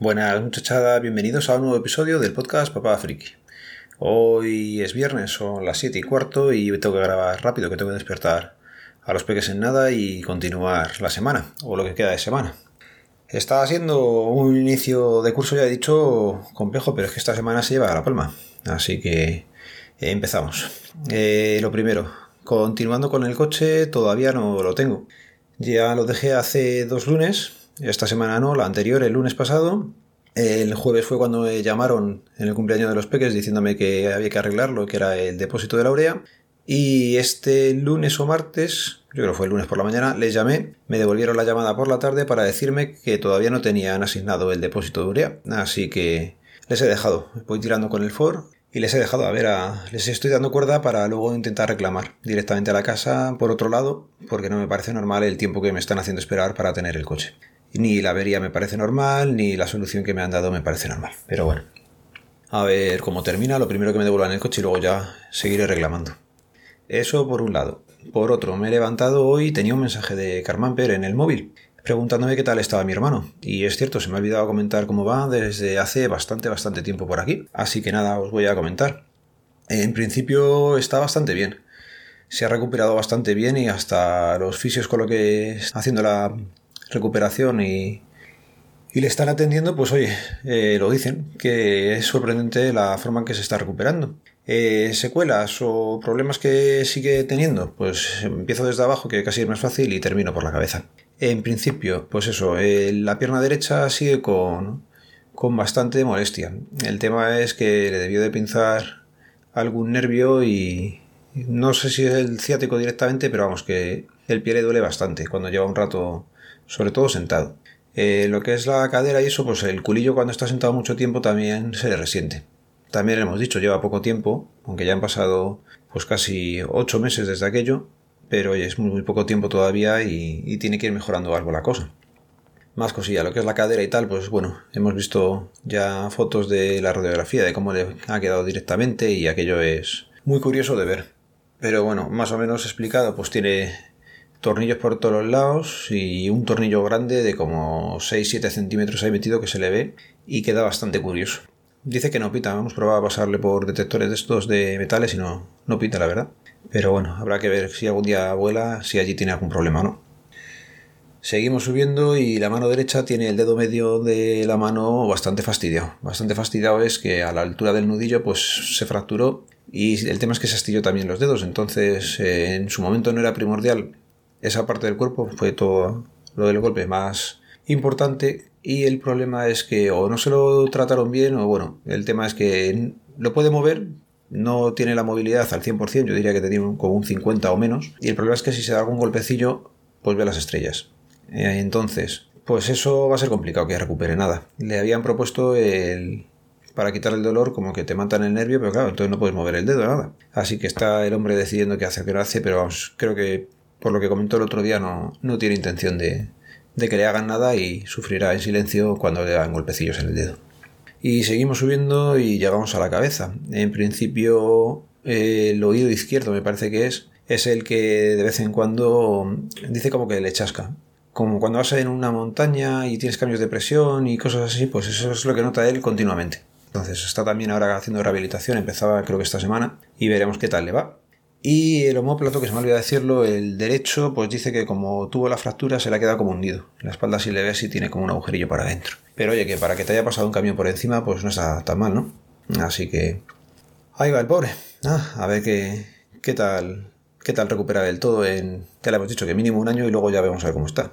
Buenas muchachada, bienvenidos a un nuevo episodio del podcast Papá Friki. Hoy es viernes, son las 7 y cuarto y tengo que grabar rápido, que tengo que despertar a los peques en nada y continuar la semana, o lo que queda de semana. Está siendo un inicio de curso, ya he dicho, complejo, pero es que esta semana se lleva a la palma. Así que empezamos. Eh, lo primero, continuando con el coche, todavía no lo tengo. Ya lo dejé hace dos lunes esta semana no, la anterior, el lunes pasado. El jueves fue cuando me llamaron en el cumpleaños de los peques diciéndome que había que arreglarlo, que era el depósito de la urea. Y este lunes o martes, yo creo que fue el lunes por la mañana, les llamé, me devolvieron la llamada por la tarde para decirme que todavía no tenían asignado el depósito de urea. Así que les he dejado, voy tirando con el for y les he dejado, a ver, a, les estoy dando cuerda para luego intentar reclamar directamente a la casa por otro lado, porque no me parece normal el tiempo que me están haciendo esperar para tener el coche. Ni la avería me parece normal, ni la solución que me han dado me parece normal. Pero bueno. A ver cómo termina, lo primero que me devuelvan el coche y luego ya seguiré reclamando. Eso por un lado. Por otro, me he levantado hoy y tenía un mensaje de Carmamper en el móvil preguntándome qué tal estaba mi hermano. Y es cierto, se me ha olvidado comentar cómo va desde hace bastante, bastante tiempo por aquí. Así que nada, os voy a comentar. En principio está bastante bien. Se ha recuperado bastante bien y hasta los fisios con lo que está haciendo la recuperación y, y le están atendiendo, pues oye, eh, lo dicen, que es sorprendente la forma en que se está recuperando. Eh, ¿Secuelas o problemas que sigue teniendo? Pues empiezo desde abajo, que casi es más fácil, y termino por la cabeza. En principio, pues eso, eh, la pierna derecha sigue con, con bastante molestia. El tema es que le debió de pinzar algún nervio y no sé si es el ciático directamente, pero vamos, que el pie le duele bastante cuando lleva un rato sobre todo sentado. Eh, lo que es la cadera y eso, pues el culillo cuando está sentado mucho tiempo también se le resiente. También hemos dicho, lleva poco tiempo, aunque ya han pasado pues casi ocho meses desde aquello, pero es muy, poco tiempo todavía y, tiene que ir mejorando algo la cosa. Más cosilla, lo que es la cadera y tal, pues bueno, hemos visto ya fotos de la radiografía, de cómo le ha quedado directamente y aquello es muy curioso de ver. Pero bueno, más o menos explicado, pues tiene tornillos por todos los lados y un tornillo grande de como 6-7 centímetros ahí metido que se le ve y queda bastante curioso. Dice que no pita, hemos probado a pasarle por detectores de estos de metales y no, no pita la verdad. Pero bueno, habrá que ver si algún día vuela, si allí tiene algún problema o no. Seguimos subiendo y la mano derecha tiene el dedo medio de la mano bastante fastidiado. Bastante fastidiado es que a la altura del nudillo pues se fracturó y el tema es que se astilló también los dedos. Entonces eh, en su momento no era primordial esa parte del cuerpo fue todo lo del golpe más importante y el problema es que o no se lo trataron bien o bueno, el tema es que lo puede mover, no tiene la movilidad al 100%, yo diría que tenía como un 50 o menos y el problema es que si se da algún golpecillo pues ve las estrellas. Eh, entonces, pues eso va a ser complicado que recupere nada. Le habían propuesto el para quitar el dolor como que te matan el nervio, pero claro, entonces no puedes mover el dedo, nada. Así que está el hombre decidiendo qué hace, qué no hace, pero vamos, creo que por lo que comentó el otro día, no, no tiene intención de, de que le hagan nada y sufrirá en silencio cuando le hagan golpecillos en el dedo. Y seguimos subiendo y llegamos a la cabeza. En principio, el oído izquierdo me parece que es, es el que de vez en cuando dice como que le chasca. Como cuando vas en una montaña y tienes cambios de presión y cosas así, pues eso es lo que nota él continuamente. Entonces está también ahora haciendo rehabilitación, empezaba creo que esta semana, y veremos qué tal le va. Y el homóplato, que se me olvidó decirlo, el derecho, pues dice que como tuvo la fractura se le ha quedado como hundido. La espalda si le ves y tiene como un agujerillo para adentro. Pero oye, que para que te haya pasado un camión por encima, pues no está tan mal, ¿no? Así que... Ahí va el pobre. Ah, a ver qué, qué tal qué tal recuperar el todo en... Ya le hemos dicho que mínimo un año y luego ya vemos a ver cómo está.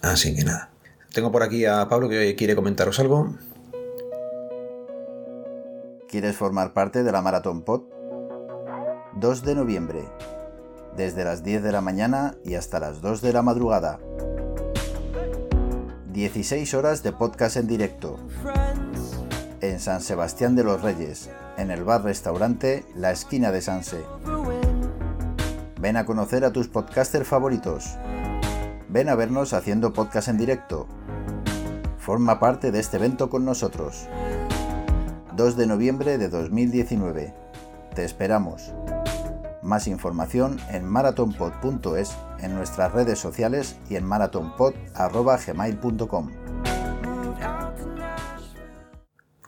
Así que nada. Tengo por aquí a Pablo que quiere comentaros algo. ¿Quieres formar parte de la Maratón Pod? 2 de noviembre, desde las 10 de la mañana y hasta las 2 de la madrugada. 16 horas de podcast en directo. En San Sebastián de los Reyes, en el bar-restaurante La Esquina de Sanse. Ven a conocer a tus podcasters favoritos. Ven a vernos haciendo podcast en directo. Forma parte de este evento con nosotros. 2 de noviembre de 2019. Te esperamos. Más información en marathonpod.es, en nuestras redes sociales y en marathonpod.gmail.com.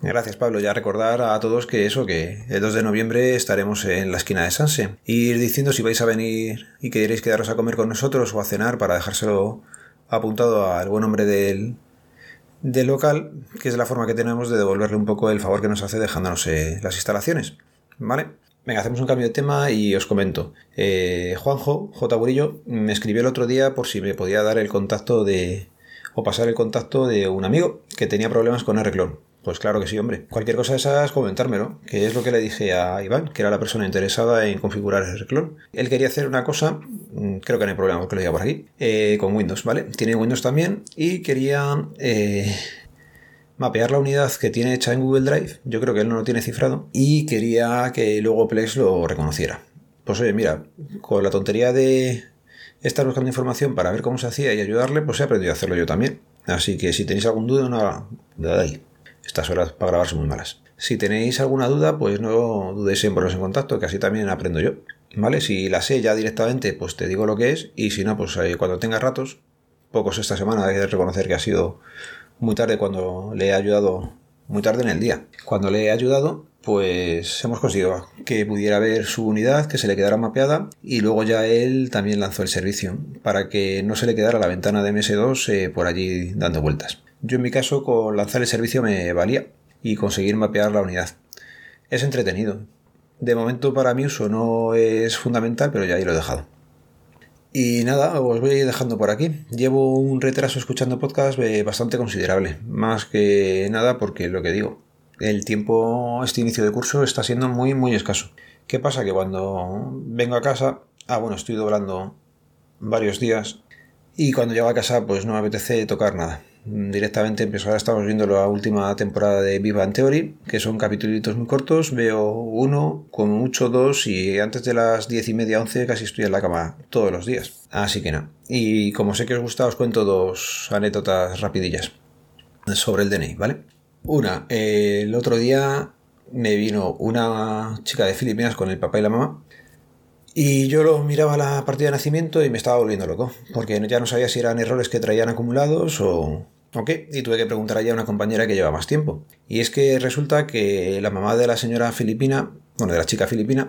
Gracias, Pablo. Ya recordar a todos que eso, que el 2 de noviembre estaremos en la esquina de Sanse. Ir diciendo si vais a venir y queréis quedaros a comer con nosotros o a cenar para dejárselo apuntado al buen hombre del, del local, que es la forma que tenemos de devolverle un poco el favor que nos hace dejándonos eh, las instalaciones. ¿Vale? Venga, hacemos un cambio de tema y os comento. Eh, Juanjo, J. Burillo, me escribió el otro día por si me podía dar el contacto de. o pasar el contacto de un amigo que tenía problemas con R-Clone. Pues claro que sí, hombre. Cualquier cosa de esas, comentármelo, que es lo que le dije a Iván, que era la persona interesada en configurar el clon. Él quería hacer una cosa, mm, creo que no hay problema porque lo diga por aquí, eh, con Windows, ¿vale? Tiene Windows también y quería eh, mapear la unidad que tiene hecha en Google Drive. Yo creo que él no lo tiene cifrado y quería que luego Plex lo reconociera. Pues oye, mira, con la tontería de estar buscando información para ver cómo se hacía y ayudarle, pues he aprendido a hacerlo yo también. Así que si tenéis algún duda, no, de ahí. Estas horas para grabar son muy malas. Si tenéis alguna duda, pues no dudéis en poneros en contacto, que así también aprendo yo. ¿Vale? Si la sé ya directamente, pues te digo lo que es. Y si no, pues eh, cuando tengas ratos, pocos esta semana, hay que reconocer que ha sido muy tarde cuando le he ayudado, muy tarde en el día. Cuando le he ayudado, pues hemos conseguido que pudiera ver su unidad, que se le quedara mapeada y luego ya él también lanzó el servicio para que no se le quedara la ventana de MS2 eh, por allí dando vueltas. Yo en mi caso con lanzar el servicio me valía y conseguir mapear la unidad. Es entretenido. De momento para mi uso no es fundamental, pero ya ahí lo he dejado. Y nada, os voy dejando por aquí. Llevo un retraso escuchando podcast eh, bastante considerable. Más que nada porque lo que digo, el tiempo, este inicio de curso está siendo muy, muy escaso. ¿Qué pasa? Que cuando vengo a casa, ah, bueno, estoy doblando varios días y cuando llego a casa pues no me apetece tocar nada directamente empiezo. Ahora estamos viendo la última temporada de Viva Theory, que son capítulos muy cortos. Veo uno, como mucho dos, y antes de las diez y media, once, casi estoy en la cama todos los días. Así que no. Y como sé que os gusta, os cuento dos anécdotas rapidillas sobre el DNI, ¿vale? Una, el otro día me vino una chica de Filipinas con el papá y la mamá. Y yo lo miraba la partida de nacimiento y me estaba volviendo loco, porque ya no sabía si eran errores que traían acumulados o, Ok, y tuve que preguntar allá a una compañera que lleva más tiempo. Y es que resulta que la mamá de la señora filipina, bueno, de la chica filipina,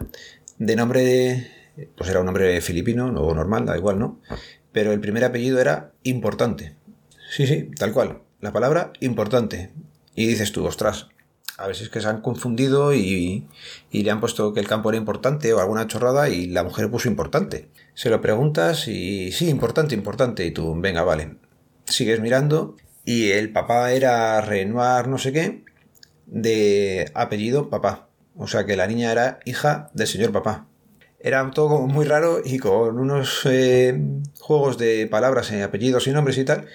de nombre, pues era un nombre filipino, o normal, da igual, ¿no? Pero el primer apellido era importante. Sí, sí, tal cual. La palabra importante. Y dices tú, ostras, a ver si es que se han confundido y, y, le han puesto que el campo era importante o alguna chorrada y la mujer puso importante. Se lo preguntas y sí, importante, importante. Y tú, venga, vale. Sigues mirando y el papá era Renoir no sé qué, de apellido papá. O sea que la niña era hija del señor papá. Era todo como muy raro y con unos eh, juegos de palabras, en apellidos y nombres y tal,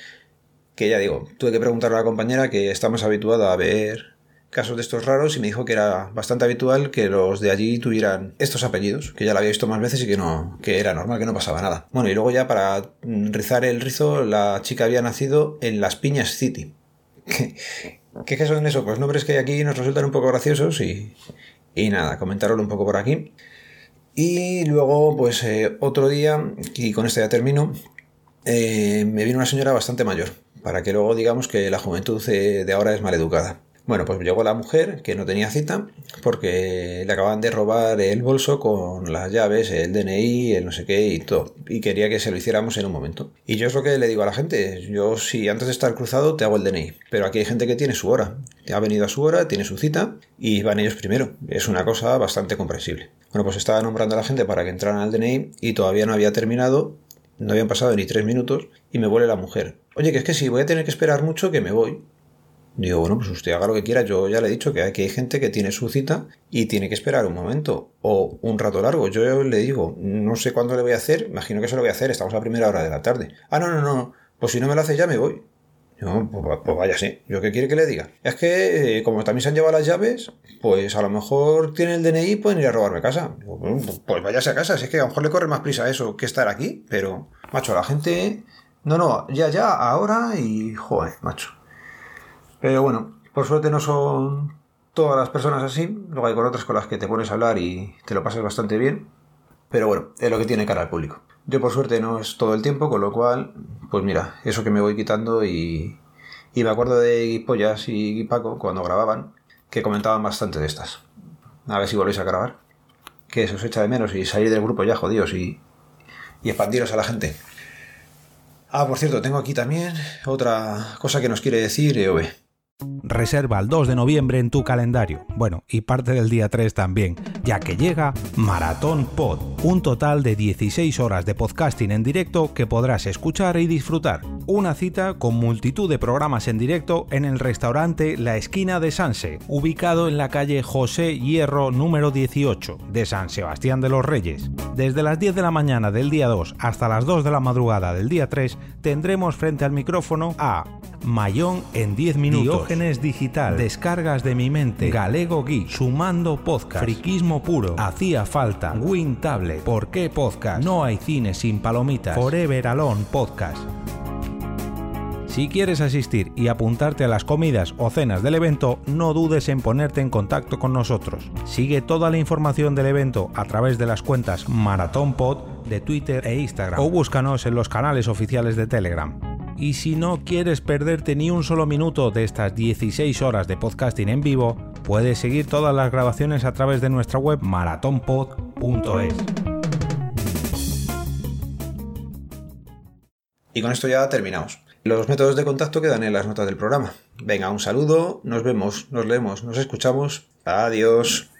que ya digo, tuve que preguntarle a la compañera que está más habituada a ver casos de estos raros y me dijo que era bastante habitual que los de allí tuvieran estos apellidos, que ya lo había visto más veces y que no, que era normal, que no pasaba nada. Bueno, y luego ya para rizar el rizo, la chica había nacido en Las Piñas City. ¿Qué, qué son eso? Pues nombres que aquí nos resultan un poco graciosos y, y nada, comentarlo un poco por aquí. Y luego, pues eh, otro día, y con esto ya termino, eh, me vino una señora bastante mayor, para que luego digamos que la juventud de ahora es maleducada. Bueno, pues llegó la mujer que no tenía cita porque le acaban de robar el bolso con las llaves, el DNI, el no sé qué y todo. Y quería que se lo hiciéramos en un momento. Y yo es lo que le digo a la gente. Yo si antes de estar cruzado te hago el DNI. Pero aquí hay gente que tiene su hora. Ha venido a su hora, tiene su cita y van ellos primero. Es una cosa bastante comprensible. Bueno, pues estaba nombrando a la gente para que entraran al DNI y todavía no había terminado. No habían pasado ni tres minutos y me vuelve la mujer. Oye, que es que si voy a tener que esperar mucho que me voy. Digo, bueno, pues usted haga lo que quiera. Yo ya le he dicho que hay, gente que tiene su cita y tiene que esperar un momento o un rato largo. Yo le digo, no sé cuándo le voy a hacer, imagino que se lo voy a hacer, estamos a primera hora de la tarde. Ah, no, no, no, pues si no me lo hace ya me voy. No, pues, pues vaya, sí. ¿Yo qué quiere que le diga? Es que, eh, como también se han llevado las llaves, pues a lo mejor tiene el DNI y pueden ir a robarme casa. Pues, pues váyase a casa, si es que a lo mejor le corre más prisa eso que estar aquí. Pero, macho, la gente... No, no, ya, ya, ahora y... Joder, macho. Pero bueno, por suerte no son todas las personas así. Luego hay con otras con las que te pones a hablar y te lo pasas bastante bien. Pero bueno, es lo que tiene cara al público. Yo por suerte no es todo el tiempo, con lo cual, pues mira, eso que me voy quitando y, y me acuerdo de Pollas y Paco cuando grababan, que comentaban bastante de estas. A ver si volvéis a grabar. Que se os echa de menos y salir del grupo ya, jodidos, y, y expandiros a la gente. Ah, por cierto, tengo aquí también otra cosa que nos quiere decir EOB. Reserva el 2 de noviembre en tu calendario. Bueno, y parte del día 3 también, ya que llega Maratón Pod, un total de 16 horas de podcasting en directo que podrás escuchar y disfrutar. Una cita con multitud de programas en directo en el restaurante La Esquina de Sanse, ubicado en la calle José Hierro número 18 de San Sebastián de los Reyes. Desde las 10 de la mañana del día 2 hasta las 2 de la madrugada del día 3 tendremos frente al micrófono a Mayón en 10 minutos, Diógenes Digital, Descargas de mi mente, Galego Geek, Sumando Podcast, Friquismo Puro, Hacía Falta, Win Tablet, ¿Por qué Podcast? No hay cine sin palomitas, Forever Alone Podcast. Si quieres asistir y apuntarte a las comidas o cenas del evento, no dudes en ponerte en contacto con nosotros. Sigue toda la información del evento a través de las cuentas Maratón Pod de Twitter e Instagram o búscanos en los canales oficiales de Telegram. Y si no quieres perderte ni un solo minuto de estas 16 horas de podcasting en vivo, puedes seguir todas las grabaciones a través de nuestra web maratonpod.es. Y con esto ya terminamos. Los métodos de contacto quedan en las notas del programa. Venga, un saludo, nos vemos, nos leemos, nos escuchamos. Adiós.